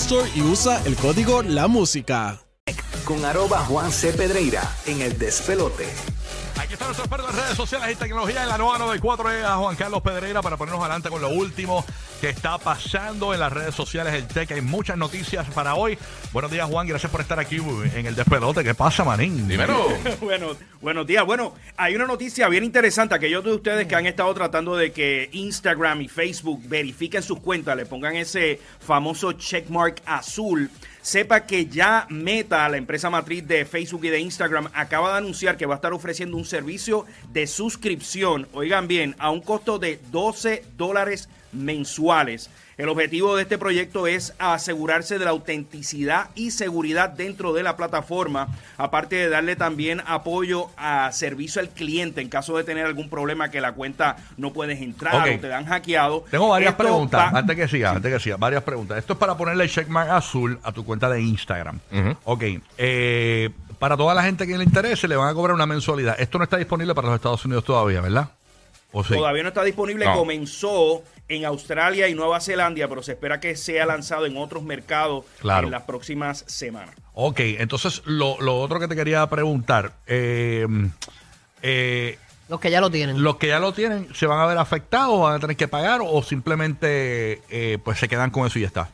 Store y usa el código La Música. Con arroba Juan C. Pedreira en el despelote. Aquí está nuestro experto en redes sociales y tecnología en la nueva 94 a Juan Carlos Pedreira para ponernos adelante con lo último que está pasando en las redes sociales el tech. Hay muchas noticias para hoy. Buenos días, Juan. Gracias por estar aquí en el despelote. ¿Qué pasa, manín? Dímelo. bueno, buenos días. Bueno, hay una noticia bien interesante. Aquellos de ustedes que han estado tratando de que Instagram y Facebook verifiquen sus cuentas, le pongan ese famoso checkmark azul sepa que ya Meta, la empresa matriz de Facebook y de Instagram, acaba de anunciar que va a estar ofreciendo un servicio de suscripción, oigan bien, a un costo de 12 dólares mensuales. El objetivo de este proyecto es asegurarse de la autenticidad y seguridad dentro de la plataforma, aparte de darle también apoyo a servicio al cliente en caso de tener algún problema que la cuenta no puedes entrar o te dan hackeado. Tengo varias preguntas, antes que siga, antes que siga, varias preguntas. Esto es para ponerle el checkmark azul a tu cuenta de Instagram. Ok, eh, para toda la gente que le interese le van a cobrar una mensualidad. Esto no está disponible para los Estados Unidos todavía, ¿verdad? Todavía no está disponible, comenzó en Australia y Nueva Zelanda, pero se espera que sea lanzado en otros mercados en las próximas semanas. Ok, entonces lo, otro que te quería preguntar, eh, eh, los que ya lo tienen. Los que ya lo tienen, ¿se van a ver afectados, van a tener que pagar o simplemente eh, pues se quedan con eso y ya está?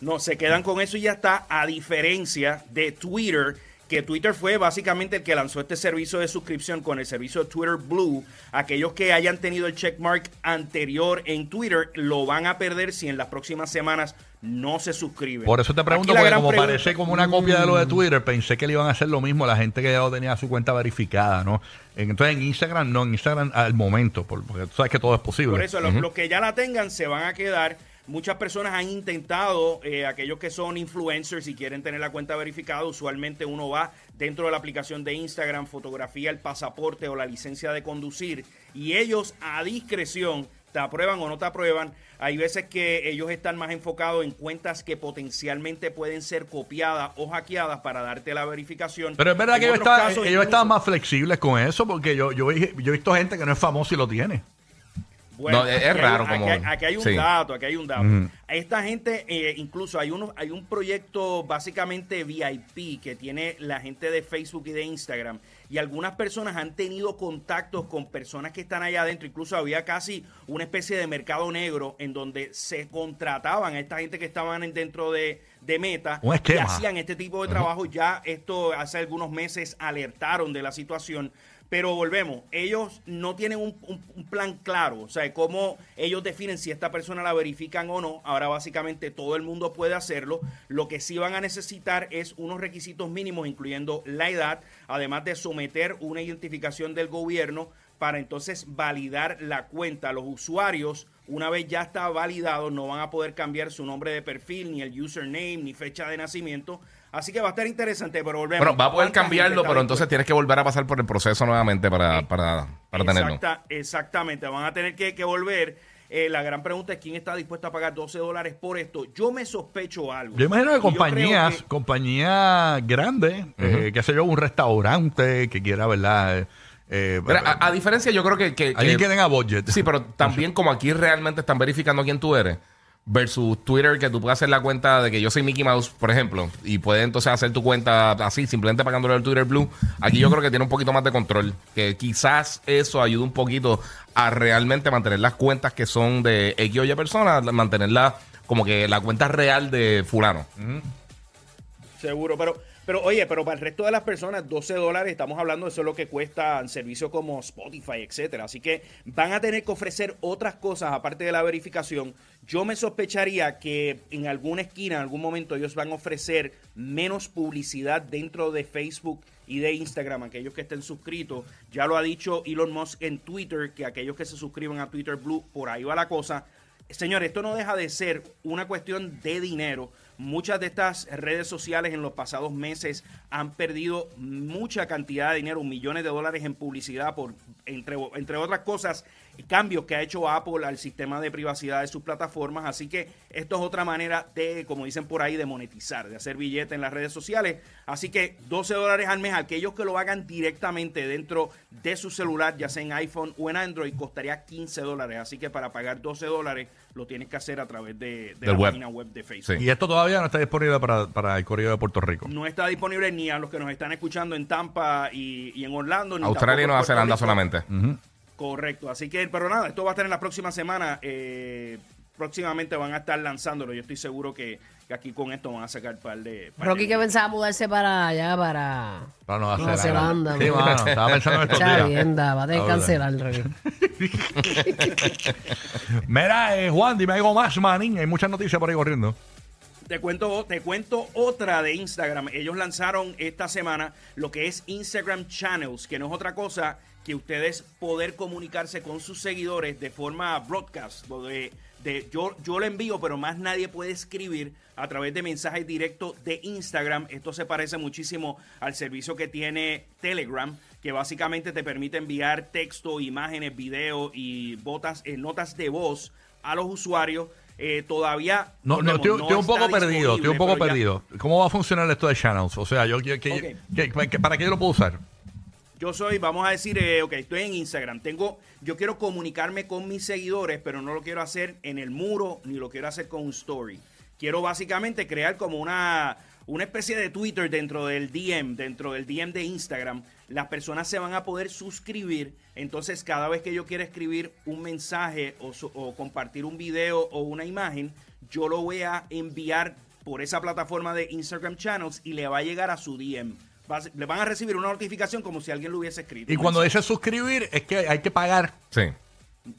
No, se quedan con eso y ya está, a diferencia de Twitter que Twitter fue básicamente el que lanzó este servicio de suscripción con el servicio de Twitter Blue. Aquellos que hayan tenido el checkmark anterior en Twitter lo van a perder si en las próximas semanas no se suscriben. Por eso te pregunto, porque como parece como una copia de lo de Twitter, pensé que le iban a hacer lo mismo a la gente que ya lo tenía su cuenta verificada, ¿no? Entonces en Instagram no, en Instagram al momento, porque tú sabes que todo es posible. Por eso, los que ya la tengan se van a quedar Muchas personas han intentado, eh, aquellos que son influencers y quieren tener la cuenta verificada, usualmente uno va dentro de la aplicación de Instagram, fotografía el pasaporte o la licencia de conducir y ellos a discreción te aprueban o no te aprueban. Hay veces que ellos están más enfocados en cuentas que potencialmente pueden ser copiadas o hackeadas para darte la verificación. Pero es verdad que ellos, están, más flexibles con eso porque yo, yo, yo he visto gente que no es famosa y lo tiene. Bueno, es, raro como... Aquí, hay un dato, aquí hay un dato. Esta gente, eh, incluso hay, uno, hay un proyecto básicamente VIP que tiene la gente de Facebook y de Instagram. Y algunas personas han tenido contactos con personas que están allá adentro. Incluso había casi una especie de mercado negro en donde se contrataban a esta gente que estaban dentro de, Meta y hacían este tipo de trabajo. Ya esto hace algunos meses alertaron de la situación pero volvemos, ellos no tienen un, plan claro, o sea, cómo ellos definen si esta persona la verifican o no. Ahora básicamente todo el mundo puede hacerlo. Lo que sí van a necesitar es unos requisitos mínimos, incluyendo la edad, además de someter una identificación del gobierno para entonces validar la cuenta. Los usuarios, una vez ya está validado, no van a poder cambiar su nombre de perfil, ni el username, ni fecha de nacimiento Así que va a estar interesante, pero volvemos. Bueno, va a poder cambiarlo, pero entonces tienes que volver a pasar por el proceso nuevamente para, eh, para, para tenerlo. Exactamente, van a tener que, volver. Eh, la gran pregunta es quién está dispuesto a pagar 12 dólares por esto. Yo me sospecho algo. Yo imagino que compañías, compañías grandes, eh, que sé yo, un restaurante que quiera, ¿verdad? a, diferencia, yo creo que. que alguien que tenga budget. Sí, pero también como aquí realmente están verificando quién tú eres versus Twitter, que tú puedes hacer la cuenta de que yo soy Mickey Mouse, por ejemplo, y puedes entonces hacer tu cuenta así, simplemente pagándole el Twitter Blue. Aquí yo creo que tiene un poquito más de control, que quizás eso ayude un poquito a realmente mantener las cuentas que son de X o Y personas, mantenerla como que la cuenta real de fulano. Seguro, pero pero oye, pero para el resto de las personas, 12 dólares, estamos hablando de eso es lo que cuesta servicios como Spotify, etcétera. Así que van a tener que ofrecer otras cosas aparte de la verificación. Yo me sospecharía que en alguna esquina, en algún momento, ellos van a ofrecer menos publicidad dentro de Facebook y de Instagram, aquellos que estén suscritos. Ya lo ha dicho Elon Musk en Twitter, que aquellos que se suscriban a Twitter Blue, por ahí va la cosa. Señor, esto no deja de ser una cuestión de dinero. Muchas de estas redes sociales en los pasados meses han perdido mucha cantidad de dinero, millones de dólares en publicidad por, entre, entre otras cosas, cambios que ha hecho Apple al sistema de privacidad de sus plataformas. Así que esto es otra manera de, como dicen por ahí, de monetizar, de hacer billete en las redes sociales. Así que 12 dólares al mes, aquellos que lo hagan directamente dentro de su celular, ya sea en iPhone o en Android, costaría 15 dólares. Así que para pagar 12 dólares lo tienes que hacer a través de, la página web de Facebook. Y esto todavía no está disponible para, el Correo de Puerto Rico. No está disponible ni a los que nos están escuchando en Tampa y, en Orlando. Ni Australia y Nueva Zelanda solamente. Correcto. Así que, pero nada, esto va a estar en la próxima semana. Eh, próximamente van a estar lanzándolo. Yo estoy seguro que, aquí con esto van a sacar un par de. Rocky que pensaba mudarse para allá, para, para Nueva, Zelanda. Sí, mano, estaba pensando en estos días. va a tener que cancelar, Rocky. Mira, eh, Juan, dime algo más, manín. Hay muchas noticias por ahí corriendo. Te cuento, te cuento otra de Instagram. Ellos lanzaron esta semana lo que es Instagram Channels, que no es otra cosa que ustedes poder comunicarse con sus seguidores de forma broadcast. De, yo, yo envío, pero más nadie puede escribir a través de mensajes directos de Instagram. Esto se parece muchísimo al servicio que tiene Telegram, que básicamente te permite enviar texto, imágenes, videos y botas, eh, notas de voz a los usuarios. Eh, todavía no, no, estoy, un poco perdido, estoy un poco perdido. ¿Cómo va a funcionar esto de channels? O sea, yo, que, ¿para qué yo lo puedo usar? Yo soy, vamos a decir, eh, ok, estoy en Instagram. Tengo, yo quiero comunicarme con mis seguidores, pero no lo quiero hacer en el muro ni lo quiero hacer con un story. Quiero básicamente crear como una, una especie de Twitter dentro del DM, dentro del DM de Instagram. Las personas se van a poder suscribir. Entonces, cada vez que yo quiera escribir un mensaje o, o compartir un video o una imagen, yo lo voy a enviar por esa plataforma de Instagram Channels y le va a llegar a su DM le van a recibir una notificación como si alguien lo hubiese escrito. Y cuando dice suscribir, es que hay que pagar. Sí.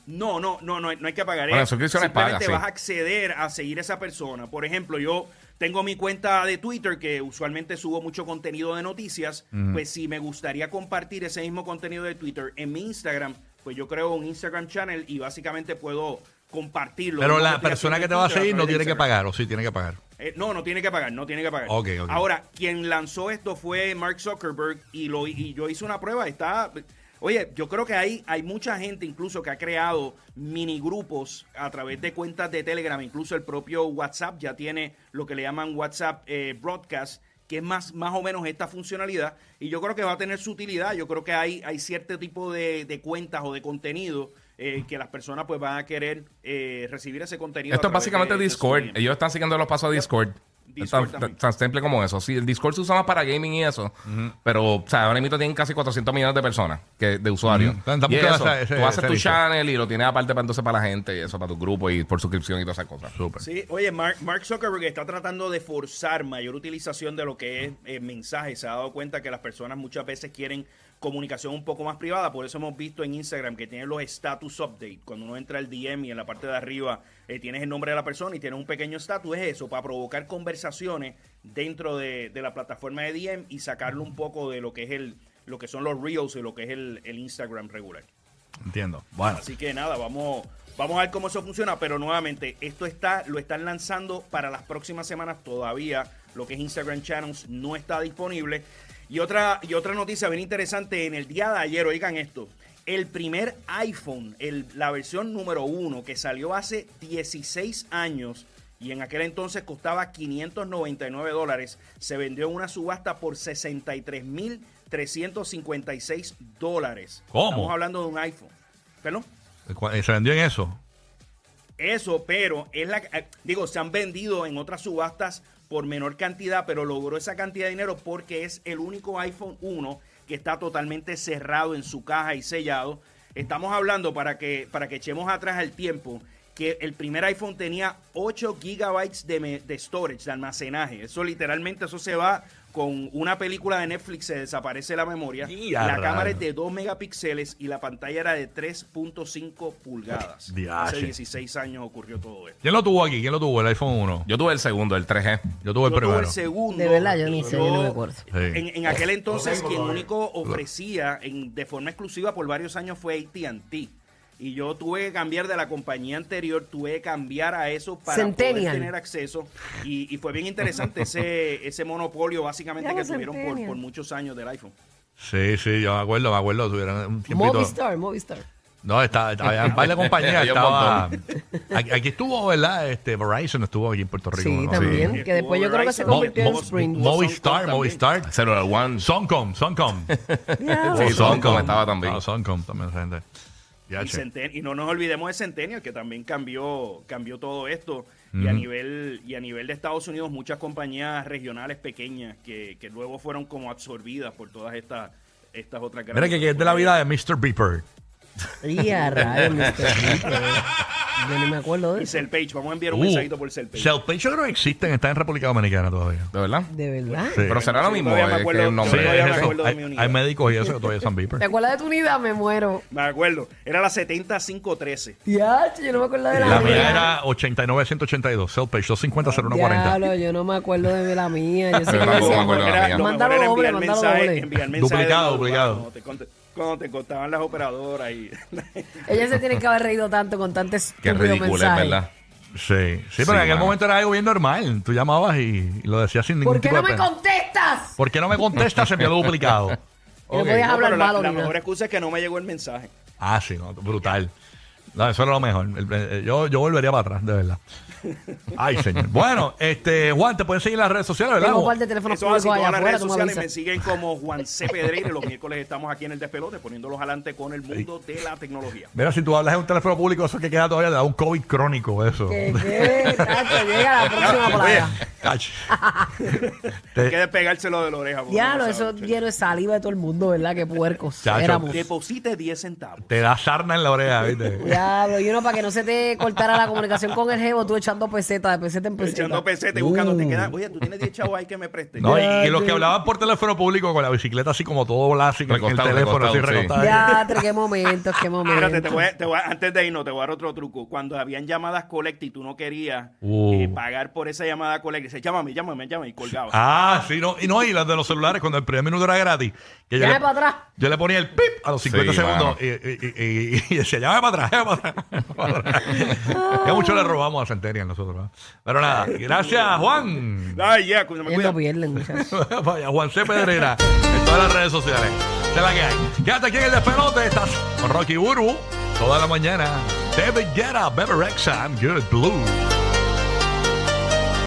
No, no, no, no, no hay que pagar. Bueno, la suscripción Simplemente vas a acceder a seguir a esa persona. Por ejemplo, yo tengo mi cuenta de Twitter que usualmente subo mucho contenido de noticias. Pues si me gustaría compartir ese mismo contenido de Twitter en mi Instagram, pues yo creo un Instagram channel y básicamente puedo compartirlo. Pero la persona que te va a seguir no tiene que pagar, o sí tiene que pagar. Eh, no, no tiene que pagar, no tiene que pagar. Ahora, quien lanzó esto fue Mark Zuckerberg y, lo, y yo hice una prueba. Está, oye, yo creo que hay, hay mucha gente incluso que ha creado mini grupos a través de cuentas de Telegram. Incluso el propio WhatsApp ya tiene lo que le llaman WhatsApp eh, Broadcast que es más, más o menos esta funcionalidad. Y yo creo que va a tener su utilidad. Yo creo que hay, hay cierto tipo de, de cuentas o de contenido eh, que las personas pues van a querer eh, recibir ese contenido. Esto es básicamente Discord. Ellos están siguiendo los pasos de Discord. Tan, simple como eso. Sí, el Discord se usa más para gaming y eso. Pero, o sea, ahora mismo tienen casi 400 millones de personas que, de usuarios. Y eso, tú haces tu channel y lo tienes aparte para entonces para la gente y eso para tu grupo y por suscripción y todas esas cosas. Sí, oye, Mark, Mark, Zuckerberg está tratando de forzar mayor utilización de lo que es eh, mensajes. Se ha dado cuenta que las personas muchas veces quieren comunicación un poco más privada. Por eso hemos visto en Instagram que tiene los status update. Cuando uno entra al DM y en la parte de arriba eh, tienes el nombre de la persona y tiene un pequeño status, es eso, para provocar conversaciones dentro de, la plataforma de DM y sacarlo un poco de lo que es el lo que son los reels y lo que es el, Instagram regular. Entiendo. Bueno. Así que nada, vamos, vamos a ver cómo eso funciona, pero nuevamente, esto está, lo están lanzando para las próximas semanas todavía. Lo que es Instagram Channels no está disponible. Y otra, y otra noticia bien interesante, en el día de ayer, oigan esto, el primer iPhone, el, la versión número uno, que salió hace 16 años y en aquel entonces costaba 599 dólares, se vendió en una subasta por 63.356 dólares. ¿Cómo? Estamos hablando de un iPhone. ¿Perdón? ¿Se vendió en eso? Eso, pero es la eh, digo, se han vendido en otras subastas por menor cantidad, pero logró esa cantidad de dinero porque es el único iPhone 1 que está totalmente cerrado en su caja y sellado. Estamos hablando para que para que echemos atrás el tiempo que el primer iPhone tenía 8 gigabytes de, de storage, de almacenaje. Eso literalmente, eso se va con una película de Netflix se desaparece la memoria. la cámara es de 2 megapíxeles y la pantalla era de 3.5 pulgadas. Hace 16 años ocurrió todo esto. ¿Quién lo tuvo aquí? ¿Quién lo tuvo? El iPhone 1. Yo tuve el segundo, el 3G. Yo tuve el yo primero. Tuve el segundo. De verdad, yo ni sé, yo no me acuerdo. En, aquel entonces, quien único ofrecía en, de forma exclusiva por varios años fue AT&T y yo tuve que cambiar de la compañía anterior, tuve que cambiar a eso para poder tener acceso. Y, fue bien interesante ese, ese monopolio básicamente que tuvieron por, muchos años del iPhone. Sí, sí, yo me acuerdo, me acuerdo, tuvieron un tiempito. Movistar, Movistar. No, estaba, estaba en varias compañías. estaba, aquí, estuvo, ¿verdad? Este, Verizon estuvo aquí en Puerto Rico. Sí, también. Que después yo creo que se convirtió en Sprint. Movistar, Movistar. Cellular One. Soncom, Soncom. Sí, Soncom estaba también. Soncom también, gente. Y, no nos olvidemos de Centennial, que también cambió, cambió todo esto. Y, a nivel, y a nivel de Estados Unidos, muchas compañías regionales pequeñas que, que luego fueron como absorbidas por todas estas, estas otras grandes. Mira que, es de la vida de Mr. Beeper. Y a Mr. Beeper. Yo ni me acuerdo de eso. Page, vamos a enviar un uh, mensajito por Page. Page yo creo que existen, está en República Dominicana todavía. ¿De verdad? ¿De verdad? Pero será lo mismo. Todavía me acuerdo, un nombre. hay, hay, médicos y eso que todavía son Beeper. ¿Te acuerdas de tu unidad? Me muero. Me acuerdo. Era la 70513. Ya, yo no me acuerdo de la, la mía. era 89182. Page 250-0140. Claro, yo no me acuerdo de la mía. Yo sé que decía, mándalo doble, mándalo doble. Duplicado, duplicado cuando te contaban las operadoras y Ellas se tienen que haber reído tanto con tantos Qué ridículo, es verdad. Sí, sí, pero en aquel momento era algo bien normal. Tú llamabas y, lo decías sin ningún ¿Por qué no me contestas? ¿Por qué no me contestas? Se envió duplicado. No podías hablar malo. La, la mejor excusa es que no me llegó el mensaje. Ah, sí, no, brutal. No, eso era lo mejor. Yo, yo volvería para atrás, de verdad. Ay, señor. Bueno, este, Juan, te pueden seguir en las redes sociales, ¿verdad? Tengo un par de teléfonos Eso así, todas las redes sociales me siguen como Juan C. Pedreira. Los miércoles estamos aquí en el despelote poniéndolos adelante con el mundo de la tecnología. Mira, si tú hablas en un teléfono público, eso que queda todavía te da un COVID crónico, eso. ¿Qué? qué? llega la próxima playa. Hay que despegárselo de la oreja. Diablo, eso lleno de saliva de todo el mundo, ¿verdad? Qué puercos Deposite 10 centavos. Te da sarna en la oreja, ¿viste? Diablo, y uno para que no se te cortara la comunicación con el jevo, tú echando pesetas, de peseta en peseta. Echando pesetas y buscando, te quedas, oye, tú tienes 10 chavos ahí que me prestes. No, y, los que hablaban por teléfono público con la bicicleta así como todo así con el teléfono así recostado. Ya, qué momentos, qué momentos. Espérate, te voy, te voy, antes de irnos, te voy a dar otro truco. Cuando habían llamadas collect y tú no querías eh, uh. pagar por esa llamada collect, dice, llámame, llámame, llámame, y colgaba. Ah, sí, no, y no, y las de los celulares, cuando el primer minuto era gratis. Que yo, le, para atrás. yo le ponía el pip a los 50 segundos y, y, y, decía, llámame para atrás, llámame para atrás. ya mucho le robamos a Centennial nosotros. Pero nada, gracias, Juan. Ay, ya, cuando me cuida. Vaya, Juan C. Pedrera en todas las redes sociales. Esta es la que hay. Quédate aquí en el despelote. Estás con Rocky Burbu toda la mañana. David Guetta, Better X, I'm Good Blue.